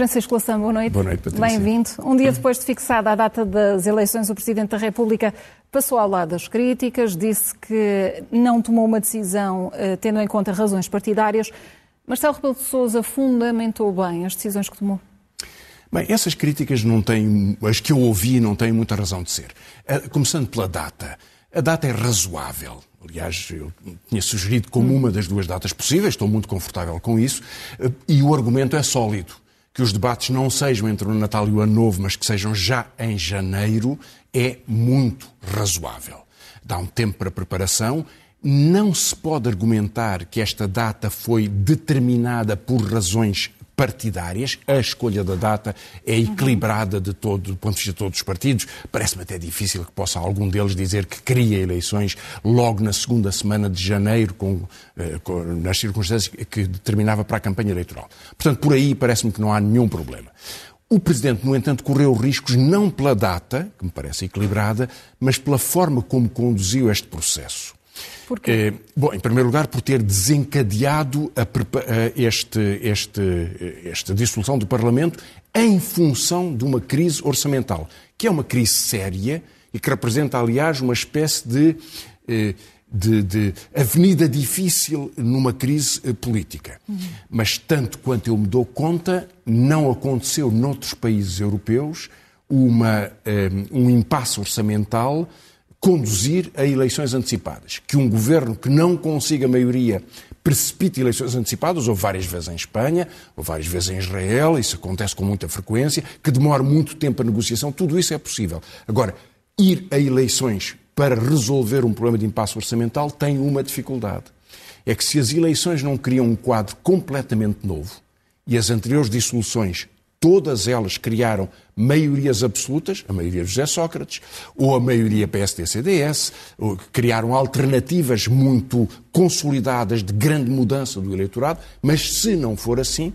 Francisco Lação, boa noite. Boa noite, Patrícia. Bem-vindo. Um dia depois de fixada a data das eleições, o Presidente da República passou ao lado das críticas, disse que não tomou uma decisão eh, tendo em conta razões partidárias. Marcelo Rebelo de Sousa fundamentou bem as decisões que tomou? Bem, essas críticas não têm, as que eu ouvi não têm muita razão de ser. Eh, começando pela data. A data é razoável. Aliás, eu tinha sugerido como uma das duas datas possíveis, estou muito confortável com isso, eh, e o argumento é sólido. Que os debates não sejam entre o Natal e o Ano Novo, mas que sejam já em janeiro, é muito razoável. Dá um tempo para preparação. Não se pode argumentar que esta data foi determinada por razões partidárias. A escolha da data é equilibrada de todo, do ponto de vista de todos os partidos. Parece-me até difícil que possa algum deles dizer que queria eleições logo na segunda semana de janeiro, com, eh, com, nas circunstâncias que determinava para a campanha eleitoral. Portanto, por aí parece-me que não há nenhum problema. O Presidente, no entanto, correu riscos não pela data, que me parece equilibrada, mas pela forma como conduziu este processo. Porquê? Eh, bom, em primeiro lugar, por ter desencadeado a, a este, este, esta dissolução do Parlamento em função de uma crise orçamental, que é uma crise séria e que representa, aliás, uma espécie de, eh, de, de avenida difícil numa crise eh, política. Uhum. Mas, tanto quanto eu me dou conta, não aconteceu noutros países europeus uma, um impasse orçamental conduzir a eleições antecipadas. Que um governo que não consiga maioria precipite eleições antecipadas, ou várias vezes em Espanha, ou várias vezes em Israel, isso acontece com muita frequência, que demora muito tempo a negociação, tudo isso é possível. Agora, ir a eleições para resolver um problema de impasse orçamental tem uma dificuldade. É que se as eleições não criam um quadro completamente novo e as anteriores dissoluções todas elas criaram maiorias absolutas, a maioria José Sócrates, ou a maioria PSD-CDS, criaram alternativas muito consolidadas de grande mudança do eleitorado, mas se não for assim,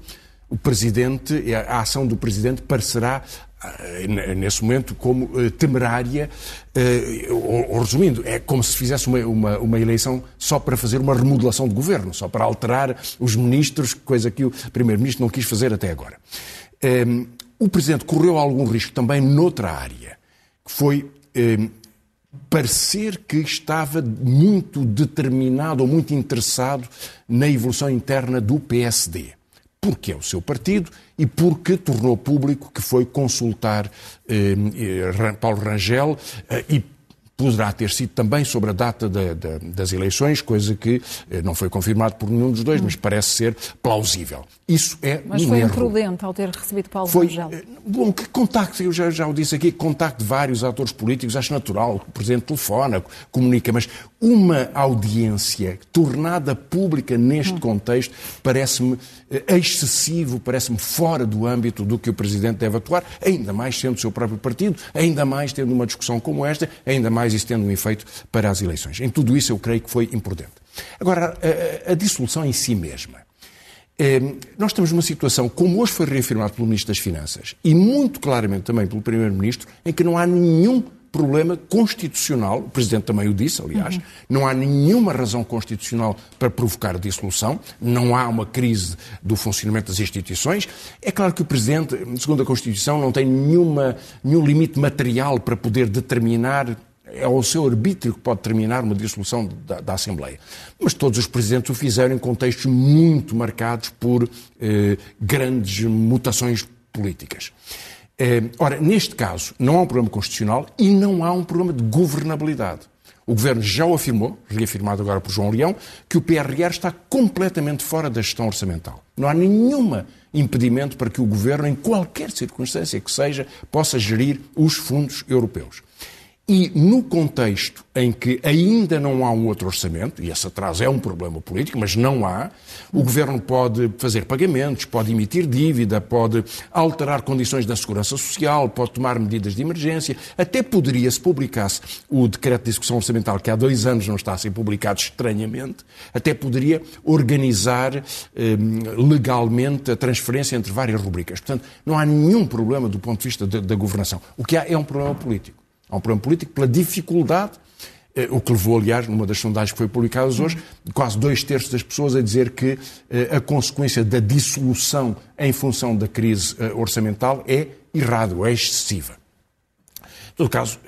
o Presidente, a ação do Presidente parecerá eh, nesse momento como uh, temerária, ou, ou, resumindo, é como se fizesse uma, uma, uma, eleição só para fazer uma remodelação de governo, só para alterar os ministros, coisa que o Primeiro-Ministro não quis fazer até agora. Um, ehm, o Presidente correu algum risco também noutra área, que foi um, ehm, parecer que estava muito determinado ou muito interessado na evolução interna do PSD. Porque é o seu partido e porque tornou público que foi consultar eh, Paulo Rangel eh, e poderá ter sido também sobre a data da, da, das eleições, coisa que eh, não foi confirmado por nenhum dos dois, mas parece ser plausível. Isso é mas um foi erro. imprudente ao ter recebido Paulo foi, Rangel. Eh, bom, que contacto, eu já, já o disse aqui, contacto de vários atores políticos, acho natural, o Presidente telefona, comunica, mas uma audiência tornada pública neste hum. contexto parece-me eh, excessivo, parece-me fora do âmbito do que o Presidente deve atuar, ainda mais sendo o seu próprio partido, ainda mais tendo uma discussão como esta, ainda mais isso tendo um efeito para as eleições. Em tudo isso eu creio que foi imprudente. Agora, a, a dissolução em si mesma. Eh, nós estamos numa situação, como hoje foi reafirmado pelo Ministro das Finanças e muito claramente também pelo Primeiro-Ministro, em que não há nenhum problema constitucional, o Presidente também o disse, aliás, uhum. não há nenhuma razão constitucional para provocar dissolução, não há uma crise do funcionamento das instituições. É claro que o Presidente, segundo a Constituição, não tem nenhuma, nenhum limite material para poder determinar é o seu arbítrio que pode terminar uma dissolução da, da, Assembleia. Mas todos os presidentes o fizeram em contextos muito marcados por eh, grandes mutações políticas. Eh, ora, neste caso, não há um problema constitucional e não há um problema de governabilidade. O Governo já o afirmou, reafirmado agora por João Leão, que o PRR está completamente fora da gestão orçamental. Não há nenhuma impedimento para que o Governo, em qualquer circunstância que seja, possa gerir os fundos europeus. E no contexto em que ainda não há um outro orçamento, e esse atraso é um problema político, mas não há, o Governo pode fazer pagamentos, pode emitir dívida, pode alterar condições da segurança social, pode tomar medidas de emergência, até poderia, se publicasse o decreto de execução orçamental, que há dois anos não está a ser publicado estranhamente, até poderia organizar eh, legalmente a transferência entre várias rubricas. Portanto, não há nenhum problema do ponto de vista da, governação. O que há é um problema político. Há um problema político pela dificuldade eh, o que levou, aliás, numa das sondagens que foi publicadas hoje, quase dois terços das pessoas a dizer que a consequência da dissolução em função da crise orçamental é errado, é excessiva. Em todo caso,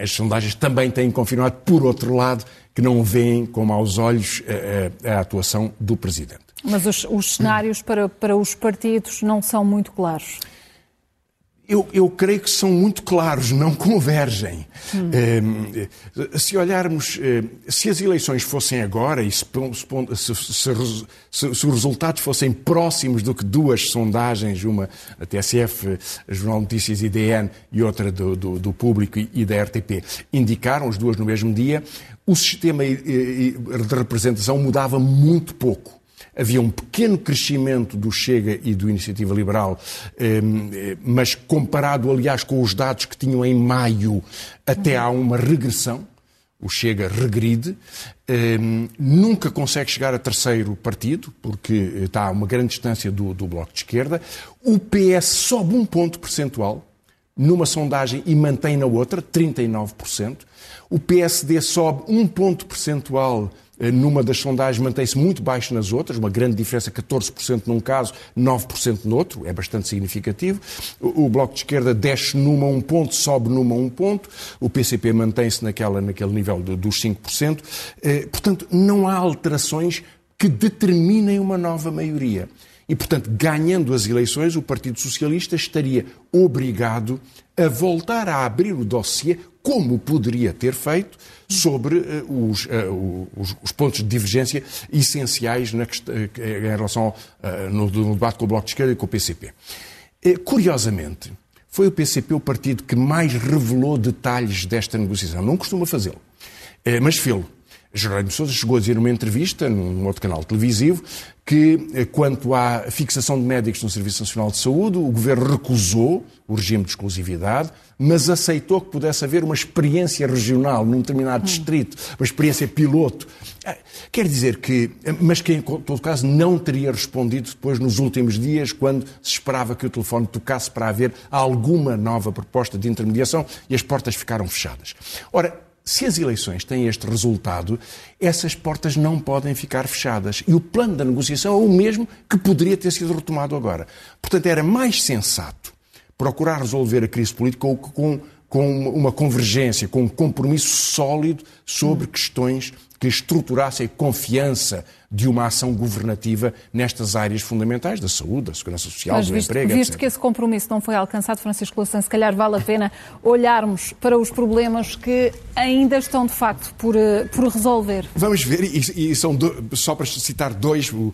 as sondagens também têm confirmado, por outro lado, que não veem com maus olhos a, a, a atuação do Presidente. Mas os, os cenários para, para os partidos não são muito claros. Eu, eu, creio que são muito claros, não convergem. Hum. Uh, se olharmos, uh, se as eleições fossem agora e se, se, se, se, os resultados fossem próximos do que duas sondagens, uma a TSF, a Jornal Notícias IDN e outra do, do, do Público e, da RTP, indicaram, as duas no mesmo dia, o sistema eh, de representação mudava muito pouco havia um pequeno crescimento do Chega e do Iniciativa Liberal, ehm, eh, mas comparado, aliás, com os dados que tinham em maio, até há uma regressão. O Chega regride, ehm, nunca consegue chegar a terceiro partido, porque eh, está a uma grande distância do, do Bloco de Esquerda. O PS sobe um ponto percentual numa sondagem e mantém na outra, 39%. O PSD sobe um ponto percentual numa das sondagens mantém-se muito baixo nas outras, uma grande diferença, 14% num caso, 9% no outro, é bastante significativo. O Bloco de Esquerda desce numa um ponto, sobe numa um ponto, o PCP mantém-se naquela, naquele nível dos 5%. Eh, portanto, não há alterações que determinem uma nova maioria. E, portanto, ganhando as eleições, o Partido Socialista estaria obrigado a voltar a abrir o dossiê, como poderia ter feito, sobre uh, os, uh, os, os, pontos de divergência essenciais na, uh, em relação no, no, debate com o Bloco de Esquerda e com o PCP. curiosamente, foi o PCP o partido que mais revelou detalhes desta negociação. Não costuma fazê-lo, mas fê-lo. Jerónimo Sousa chegou a dizer numa entrevista, num outro canal televisivo, que eh, quanto à fixação de médicos no Serviço Nacional de Saúde, o Governo recusou o regime de exclusividade, mas aceitou que pudesse haver uma experiência regional num determinado distrito, uma experiência piloto. Ah, quer dizer que, mas que em todo caso não teria respondido depois nos últimos dias, quando se esperava que o telefone tocasse para haver alguma nova proposta de intermediação e as portas ficaram fechadas. Ora, se as eleições têm este resultado, essas portas não podem ficar fechadas. E o plano da negociação é o mesmo que poderia ter sido retomado agora. Portanto, era mais sensato procurar resolver a crise política com, com uma convergência, com um compromisso sólido sobre questões que estruturassem a confiança de uma ação governativa nestas áreas fundamentais da saúde, da segurança social, Mas do visto, emprego, visto etc. que esse compromisso não foi alcançado, Francisco Louçã, se calhar vale a pena olharmos para os problemas que ainda estão, de facto, por, eh, por resolver. Vamos ver, e, e são do, só para citar dois uh,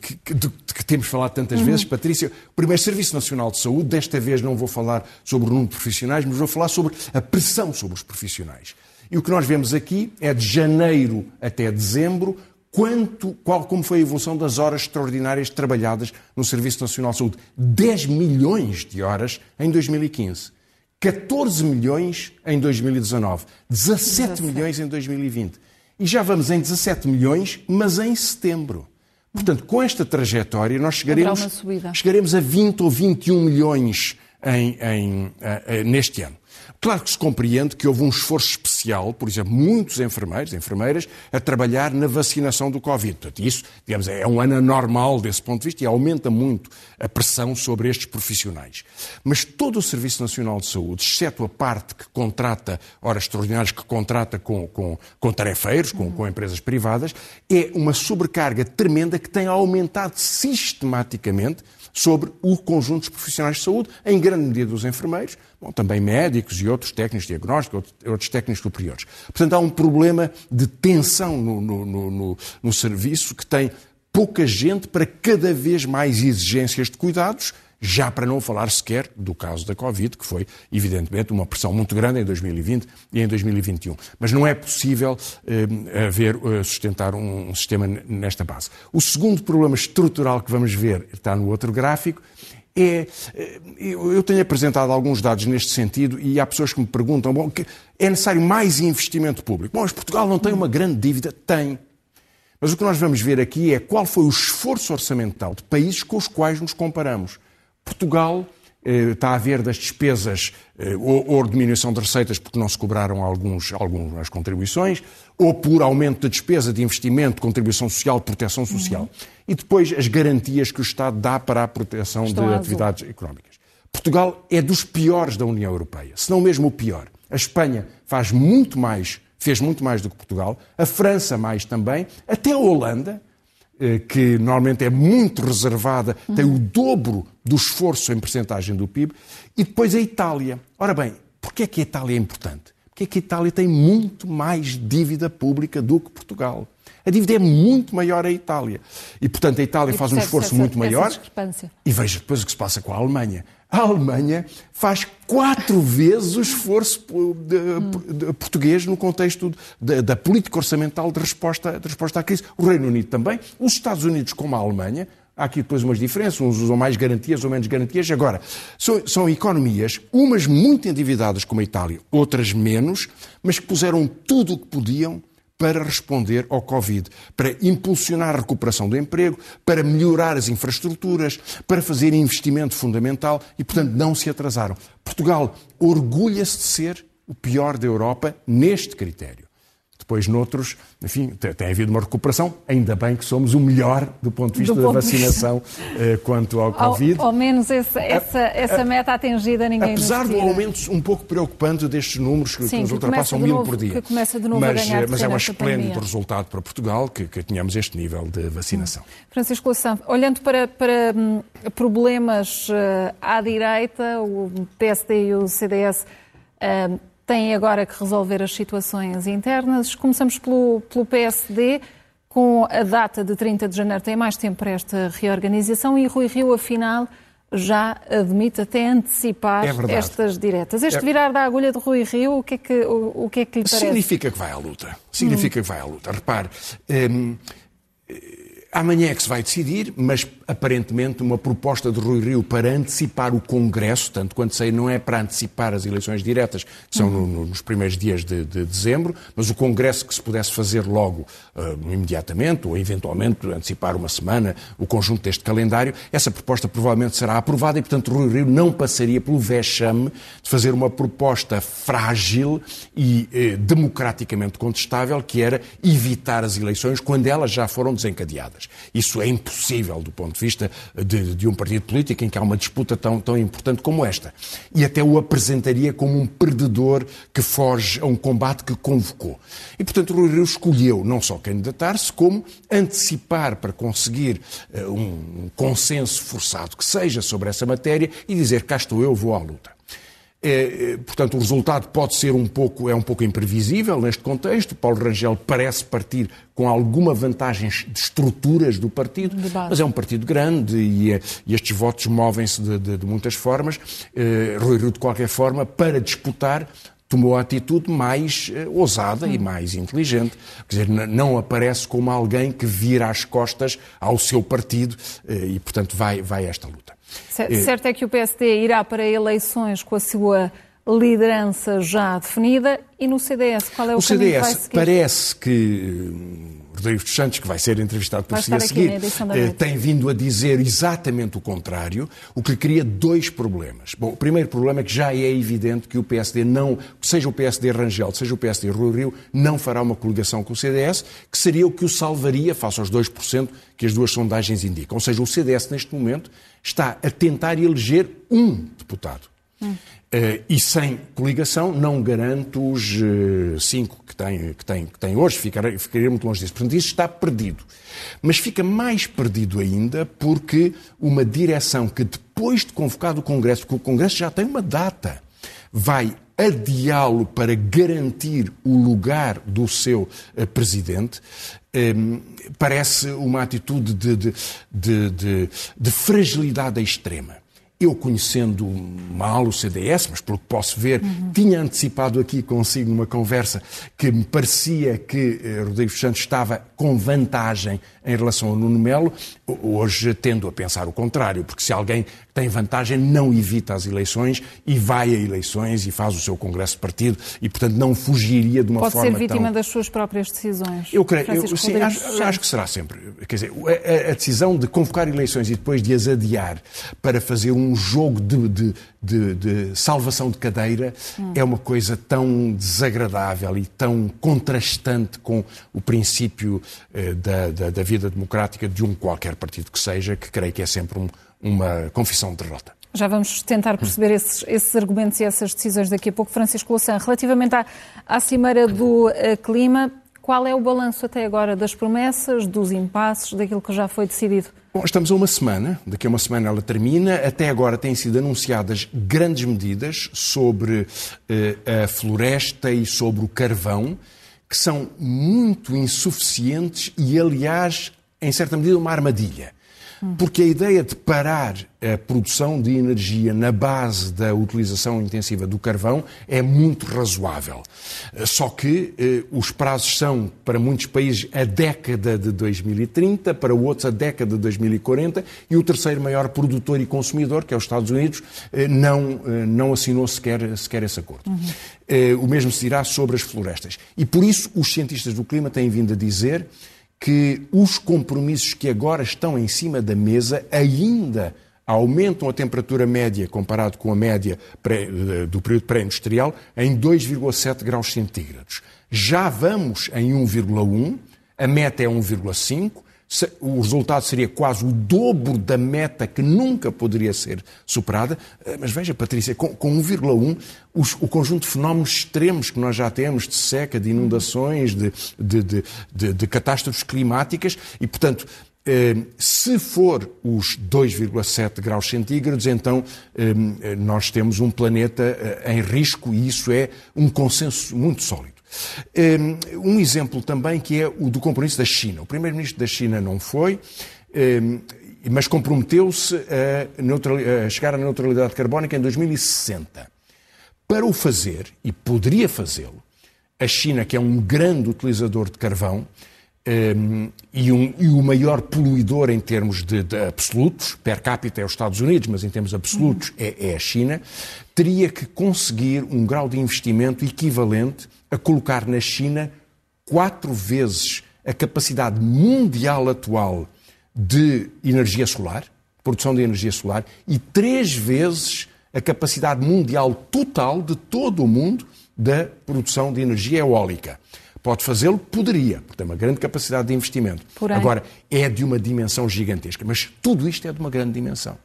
que, que, que, temos falado tantas uhum. vezes, Patrícia. O primeiro, Serviço Nacional de Saúde, desta vez não vou falar sobre o número de profissionais, mas vou falar sobre a pressão sobre os profissionais. E o que nós vemos aqui é de janeiro até dezembro, quanto, qual, como foi a evolução das horas extraordinárias trabalhadas no Serviço Nacional de Saúde. 10 milhões de horas em 2015. 14 milhões em 2019. 17, 17 milhões em 2020. E já vamos em 17 milhões, mas em setembro. Portanto, com esta trajetória, nós chegaremos, chegaremos a 20 ou 21 milhões em, em, em, neste ano. Claro que se compreende que houve um esforço especial, por exemplo, muitos enfermeiros, enfermeiras, a trabalhar na vacinação do Covid. Portanto, isso, digamos, é um ano anormal desse ponto de vista e aumenta muito a pressão sobre estes profissionais. Mas todo o Serviço Nacional de Saúde, exceto a parte que contrata horas extraordinárias, que contrata com, com, com tarefeiros, com, com empresas privadas, é uma sobrecarga tremenda que tem aumentado sistematicamente sobre o conjunto dos profissionais de saúde, em grande medida dos enfermeiros, bom, também médicos e outros técnicos de diagnóstico, outros técnicos superiores. Portanto, há um problema de tensão no, no, no, no serviço que tem pouca gente para cada vez mais exigências de cuidados já para não falar sequer do caso da Covid, que foi, evidentemente, uma pressão muito grande em 2020 e em 2021. Mas não é possível eh, haver, eh, sustentar um, sistema nesta base. O segundo problema estrutural que vamos ver, está no outro gráfico, é, eh, eu tenho apresentado alguns dados neste sentido e há pessoas que me perguntam, bom, é necessário mais investimento público. Bom, mas Portugal não tem uma grande dívida? Tem. Mas o que nós vamos ver aqui é qual foi o esforço orçamental de países com os quais nos comparamos. Portugal eh, está a haver das despesas eh, ou, diminuição de receitas porque não se cobraram alguns, algumas contribuições, ou por aumento da despesa de investimento, contribuição social, proteção social. Uhum. E depois as garantias que o Estado dá para a proteção Estão de atividades económicas. Portugal é dos piores da União Europeia, se não mesmo o pior. A Espanha faz muito mais, fez muito mais do que Portugal, a França mais também, até a Holanda, que normalmente é muito reservada, tem o dobro do esforço em percentagem do PIB, e depois a Itália. Ora bem, porquê é que a Itália é importante? Porque é que a Itália tem muito mais dívida pública do que Portugal. A dívida é muito maior a Itália. E, portanto, a Itália e faz um esforço essa, muito maior. E veja depois o que se passa com a Alemanha. A Alemanha faz quatro vezes o esforço de, português no contexto da política orçamental de resposta, de resposta à crise. O Reino Unido também. Os Estados Unidos, como a Alemanha, Há aqui depois umas diferenças, uns usam mais garantias ou menos garantias. Agora, são, são, economias, umas muito endividadas como a Itália, outras menos, mas que puseram tudo o que podiam para responder ao Covid, para impulsionar a recuperação do emprego, para melhorar as infraestruturas, para fazer investimento fundamental e, portanto, não se atrasaram. Portugal orgulha-se de ser o pior da Europa neste critério. Depois, noutros, enfim, tem havido uma recuperação. Ainda bem que somos o melhor do ponto de vista do da vacinação de... quanto ao Covid. Ao, ao menos essa, essa, essa meta atingida ninguém Apesar do aumento um pouco preocupante destes números, que, Sim, nos ultrapassam mil novo, por dia. Que mas, a ganhar mas é um esplêndido resultado para Portugal que, que tenhamos este nível de vacinação. Hum. Francisco Lação, olhando para, para hum, problemas uh, à direita, o PSD e o CDS uh, têm agora que resolver as situações internas. Começamos pelo, pelo PSD, com a data de 30 de janeiro, tem mais tempo para esta reorganização e Rui Rio, afinal, já admite até antecipar é estas diretas. Este é... virar da agulha de Rui Rio, o que é que, o, o que, é que lhe parece? Significa que vai à luta. Significa hum. que vai à luta. Repare, hum, Amanhã é que se vai decidir, mas aparentemente uma proposta de Rui Rio para antecipar o Congresso, tanto quanto sei, não é para antecipar as eleições diretas, que são no, no, nos primeiros dias de, de, dezembro, mas o Congresso que se pudesse fazer logo, uh, imediatamente, ou eventualmente antecipar uma semana, o conjunto deste calendário, essa proposta provavelmente será aprovada e, portanto, Rui Rio não passaria pelo vexame de fazer uma proposta frágil e eh, democraticamente contestável, que era evitar as eleições quando elas já foram desencadeadas. Isso é impossível do ponto de vista de, de um partido político em que há uma disputa tão, tão importante como esta. E até o apresentaria como um perdedor que foge a um combate que convocou. E, portanto, Rui Rio escolheu não só candidatar-se, como antecipar para conseguir uh, um consenso forçado que seja sobre essa matéria e dizer cá estou eu, vou à luta. É, é, portanto, o resultado pode ser um pouco, é um pouco imprevisível neste contexto. Paulo Rangel parece partir com alguma vantagem de estruturas do partido, mas é um partido grande e, é, e estes votos movem-se de, de, de, muitas formas. É, Rui Rio, de qualquer forma, para disputar, tomou a atitude mais uh, ousada hum. e mais inteligente. Quer dizer, não aparece como alguém que vira as costas ao seu partido uh, e, portanto, vai, vai a esta luta. Certo é que o PSD irá para eleições com a sua liderança já definida e no CDS qual é o, o caminho CDS que vai seguir? parece que Rodrigo dos Santos, que vai ser entrevistado por si a seguir, eh, tem vindo a dizer exatamente o contrário, o que cria dois problemas. Bom, o primeiro problema é que já é evidente que o PSD não, seja o PSD Rangel, seja o PSD Rui Rio, não fará uma coligação com o CDS, que seria o que o salvaria face aos 2% que as duas sondagens indicam. Ou seja, o CDS neste momento está a tentar eleger um deputado. Uh, e sem coligação não garanto os uh, cinco que tem, que, tem, que tem hoje, ficaria, ficaria muito longe disso. Portanto, isso está perdido. Mas fica mais perdido ainda porque uma direção que depois de convocado o Congresso, porque o Congresso já tem uma data, vai adiá-lo para garantir o lugar do seu uh, presidente, um, parece uma atitude de, de, de, de fragilidade extrema eu conhecendo mal o CDS, mas pelo que posso ver, uhum. tinha antecipado aqui consigo numa conversa que me parecia que eh, Rodrigo Santos estava com vantagem em relação ao Nuno Melo, hoje tendo a pensar o contrário, porque se alguém tem vantagem, não evita as eleições e vai a eleições e faz o seu congresso de partido e, portanto, não fugiria de uma Pode forma ser vítima tão... das suas próprias decisões. Eu creio, eu, sim, acho, acho, que será sempre. Quer dizer, a, a, decisão de convocar eleições e depois de as adiar para fazer um jogo de, de, de, de salvação de cadeira hum. é uma coisa tão desagradável e tão contrastante com o princípio eh, da, da, da vida democrática de um qualquer partido que seja, que creio que é sempre um, uma confissão de derrota. Já vamos tentar perceber esses, esses, argumentos e essas decisões daqui a pouco. Francisco Louçã, relativamente à, à Cimeira do uh, Clima, qual é o balanço até agora das promessas, dos impasses, daquilo que já foi decidido? Bom, estamos a uma semana, daqui a uma semana ela termina. Até agora têm sido anunciadas grandes medidas sobre uh, a floresta e sobre o carvão, que são muito insuficientes e, aliás, em certa medida, uma armadilha. Porque a ideia de parar a produção de energia na base da utilização intensiva do carvão é muito razoável. Só que eh, os prazos são, para muitos países, a década de 2030, para outros, a década de 2040, e o terceiro maior produtor e consumidor, que é os Estados Unidos, eh, não, eh, não assinou sequer, sequer esse acordo. Uhum. Eh, o mesmo se dirá sobre as florestas. E por isso os cientistas do clima têm vindo a dizer que os compromissos que agora estão em cima da mesa ainda aumentam a temperatura média comparado com a média pré, do período pré-industrial em 2,7 graus centígrados. Já vamos em 1,1, a meta é 1,5, o resultado seria quase o dobro da meta que nunca poderia ser superada. Eh, mas veja, Patrícia, com, 1,1, o conjunto de fenómenos extremos que nós já temos, de seca, de inundações, de, de, de, de catástrofes climáticas, e, portanto, eh, se for os 2,7 graus centígrados, então eh, nós temos um planeta em risco e isso é um consenso muito sólido. Ehm, um exemplo também que é o do compromisso da China. O primeiro-ministro da China não foi, ehm, mas comprometeu-se a, a chegar à neutralidade carbónica em 2060. Para o fazer, e poderia fazê-lo, a China, que é um grande utilizador de carvão, um, e, um, e, o maior poluidor em termos de, de, absolutos, per capita é os Estados Unidos, mas em termos absolutos é, é, a China, teria que conseguir um grau de investimento equivalente a colocar na China quatro vezes a capacidade mundial atual de energia solar, produção de energia solar, e três vezes a capacidade mundial total de todo o mundo da produção de energia eólica. Pode fazê-lo? Poderia, porque tem uma grande capacidade de investimento. Porém... Agora, é de uma dimensão gigantesca, mas tudo isto é de uma grande dimensão.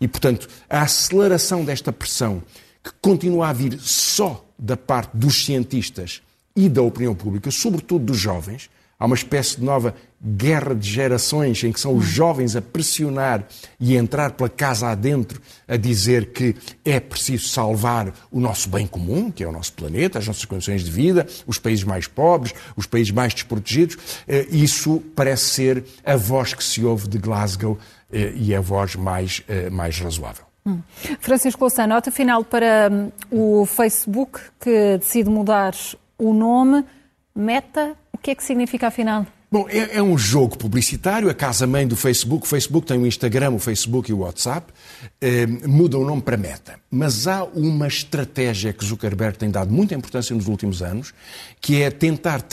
E, portanto, a aceleração desta pressão, que continua a vir só da parte dos cientistas e da opinião pública, sobretudo dos jovens, Há uma espécie de nova guerra de gerações em que são os jovens a pressionar e a entrar pela casa adentro a dizer que é preciso salvar o nosso bem comum, que é o nosso planeta, as nossas condições de vida, os países mais pobres, os países mais desprotegidos. Eh, isso parece ser a voz que se ouve de Glasgow eh, e a voz mais, eh, mais razoável. Hum. Francisco Louçã, nota final para hum, o Facebook que decide mudar o nome. Meta que é que significa afinal? Bom, é, é, um jogo publicitário, a casa-mãe do Facebook. O Facebook tem o Instagram, o Facebook e o WhatsApp. Eh, muda o nome para Meta. Mas há uma estratégia que Zuckerberg tem dado muita importância nos últimos anos, que é tentar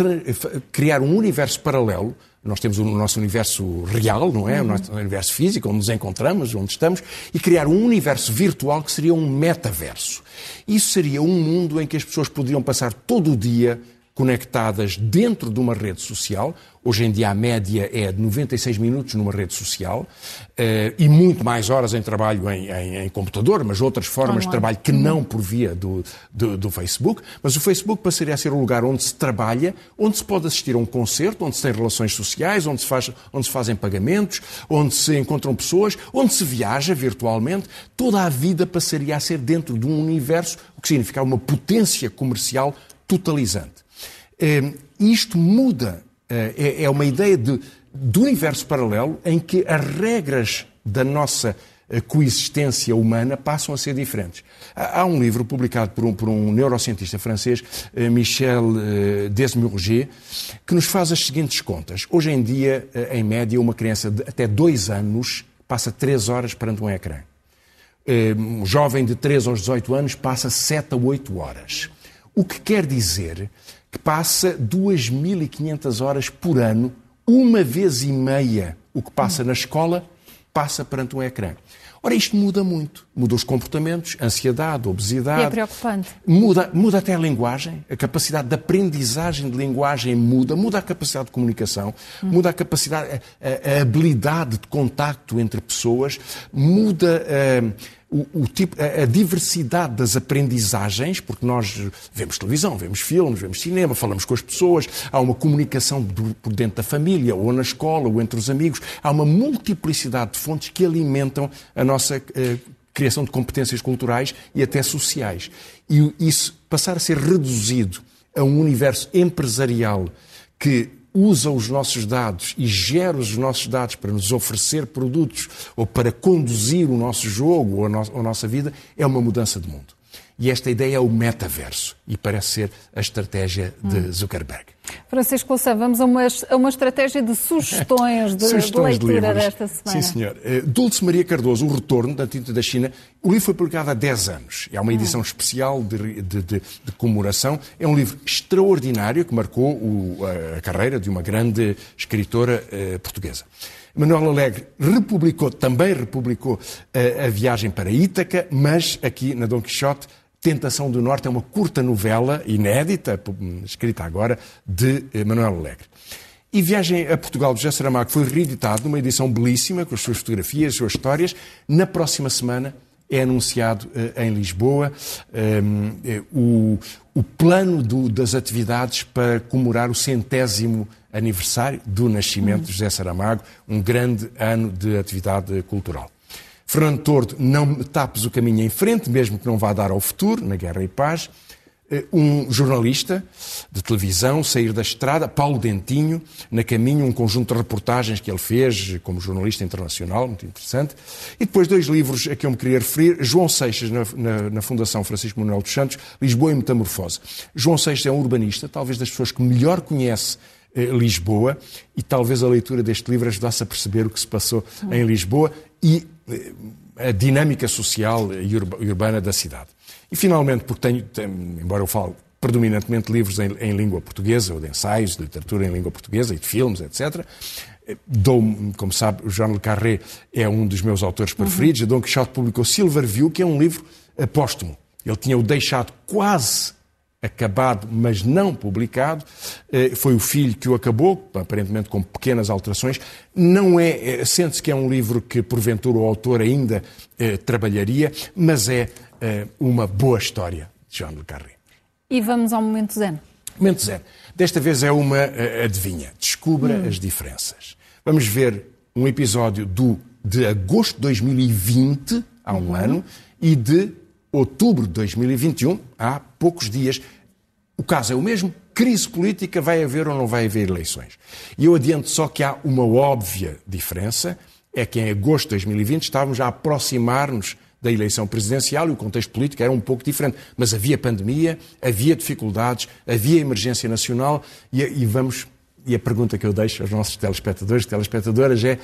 criar um universo paralelo. Nós temos o nosso universo real, não é? Uhum. O nosso universo físico, onde nos encontramos, onde estamos, e criar um universo virtual que seria um metaverso. Isso seria um mundo em que as pessoas poderiam passar todo o dia conectadas dentro de uma rede social. Hoje em dia a média é de 96 minutos numa rede social eh, e muito mais horas em trabalho em, em, em computador, mas outras formas de trabalho que não por via do, do, do, Facebook. Mas o Facebook passaria a ser um lugar onde se trabalha, onde se pode assistir a um concerto, onde se tem relações sociais, onde se, faz, onde se fazem pagamentos, onde se encontram pessoas, onde se viaja virtualmente. Toda a vida passaria a ser dentro de um universo, o que significa uma potência comercial totalizante. Ehm, isto muda, eh, é, é uma ideia de, de universo paralelo em que as regras da nossa eh, coexistência humana passam a ser diferentes. Há um livro publicado por um, por um neurocientista francês, eh, Michel Desmurger, que nos faz as seguintes contas. Hoje em dia, em média, uma criança de até dois anos passa três horas perante um ecrã. um jovem de 3 aos 18 anos passa 7 a 8 horas. O que quer dizer que passa 2.500 horas por ano, uma vez e meia o que passa na escola, passa perante um ecrã. Ora, isto muda muito. Muda os comportamentos, ansiedade, obesidade. E é preocupante. Muda, muda até a linguagem, a capacidade de aprendizagem de linguagem muda, muda a capacidade de comunicação, hum. muda a capacidade, a, a, habilidade de contacto entre pessoas, muda. Uh, o, o tipo, a, a, diversidade das aprendizagens, porque nós vemos televisão, vemos filmes, vemos cinema, falamos com as pessoas, há uma comunicação do, por dentro da família, ou na escola, ou entre os amigos, há uma multiplicidade de fontes que alimentam a nossa uh, criação de competências culturais e até sociais. E isso passar a ser reduzido a um universo empresarial que usa os nossos dados e gera os nossos dados para nos oferecer produtos ou para conduzir o nosso jogo ou a, no a nossa vida, é uma mudança de mundo. E esta ideia é o metaverso e parece ser a estratégia de hum. Zuckerberg. Francisco Louçã, vamos a uma, a uma estratégia de sugestões de, sugestões de leitura de desta semana. Sim, senhor. Eh, Dulce Maria Cardoso, O Retorno da Tinta da China. O livro foi publicado há 10 anos. É uma hum. edição hum. especial de, de, de, comemoração. É um livro extraordinário que marcou o, a, a, carreira de uma grande escritora uh, portuguesa. Manuel Alegre republicou, também republicou a, eh, a viagem para Ítaca, mas aqui na Dom Quixote Tentação do Norte é uma curta novela inédita, escrita agora, de eh, Manuel Alegre. E Viagem a Portugal de José Saramago foi reeditado numa edição belíssima, com as suas fotografias, as suas histórias. Na próxima semana é anunciado uh, em Lisboa um, uh, o, o, plano do, das atividades para comemorar o centésimo aniversário do nascimento de José Saramago, um grande ano de atividade cultural. Fernando Tordo, não tapes o caminho em frente, mesmo que não vá dar ao futuro, na Guerra e Paz. Eh, um jornalista de televisão sair da estrada, Paulo Dentinho, na caminho, um conjunto de reportagens que ele fez como jornalista internacional, muito interessante. E depois dois livros a que eu me queria referir, João Seixas, na, na, na Fundação Francisco Manuel dos Santos, Lisboa e Metamorfose. João Seixas é um urbanista, talvez das pessoas que melhor conhece eh, Lisboa, e talvez a leitura deste livro ajudasse a perceber o que se passou em Lisboa e a dinâmica social e urbana da cidade. E, finalmente, porque tenho, embora eu fale predominantemente livros em, em, língua portuguesa, ou de ensaios, de literatura em língua portuguesa e de filmes, etc., Dou, como sabe, o Jean Le Carré é um dos meus autores preferidos. Uhum. Dom Quixote publicou Silver View, que é um livro póstumo. Ele tinha-o deixado quase acabado, mas não publicado. Eh, foi o filho que o acabou, aparentemente com pequenas alterações. Não é, eh, sente-se que é um livro que porventura o autor ainda eh, trabalharia, mas é eh, uma boa história de João Le Carré. E vamos ao momento zen. Momento zen. Desta vez é uma uh, adivinha. Descubra hum. as diferenças. Vamos ver um episódio do de agosto de 2020, há um uhum. ano, e de outubro de 2021, há poucos dias. O caso é o mesmo. Crise política, vai haver ou não vai haver eleições? E eu adianto só que há uma óbvia diferença, é que em agosto de 2020 estávamos a aproximar-nos da eleição presidencial e o contexto político era um pouco diferente. Mas havia pandemia, havia dificuldades, havia emergência nacional e, e vamos. E a pergunta que eu deixo aos nossos telespectadores e telespectadoras é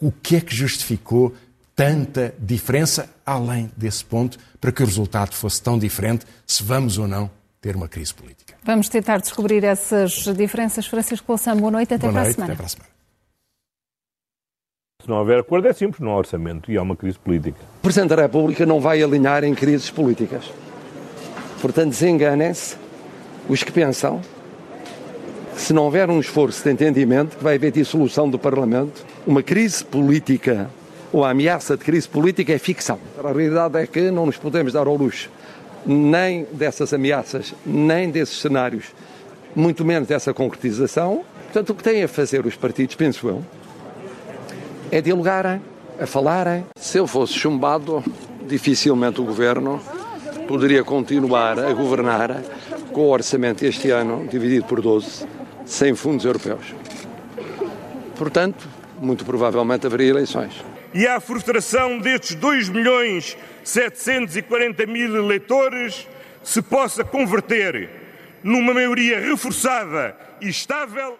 o que é que justificou tanta diferença além desse ponto para que o resultado fosse tão diferente se vamos ou não ter uma crise política. Vamos tentar descobrir essas diferenças. Francisco Louçã, boa noite, até boa para noite, a semana. Até para a semana. Se não houver acordo é simples, não há orçamento e há uma crise política. O Presidente da República não vai alinhar em crises políticas. Portanto, desenganem-se os que pensam que se não houver um esforço de entendimento, que vai haver dissolução do Parlamento, uma crise política ou a ameaça de crise política é ficção. A realidade é que não nos podemos dar ao luxo nem dessas ameaças, nem desses cenários, muito menos dessa concretização. Portanto, o que têm a fazer os partidos, penso eu, é dialogarem, a falarem. Se eu fosse chumbado, dificilmente o governo poderia continuar a governar com o orçamento este ano dividido por 12, sem fundos europeus. Portanto, muito provavelmente haveria eleições e à frustração destes 2 milhões 740 mil eleitores se possa converter numa maioria reforçada e estável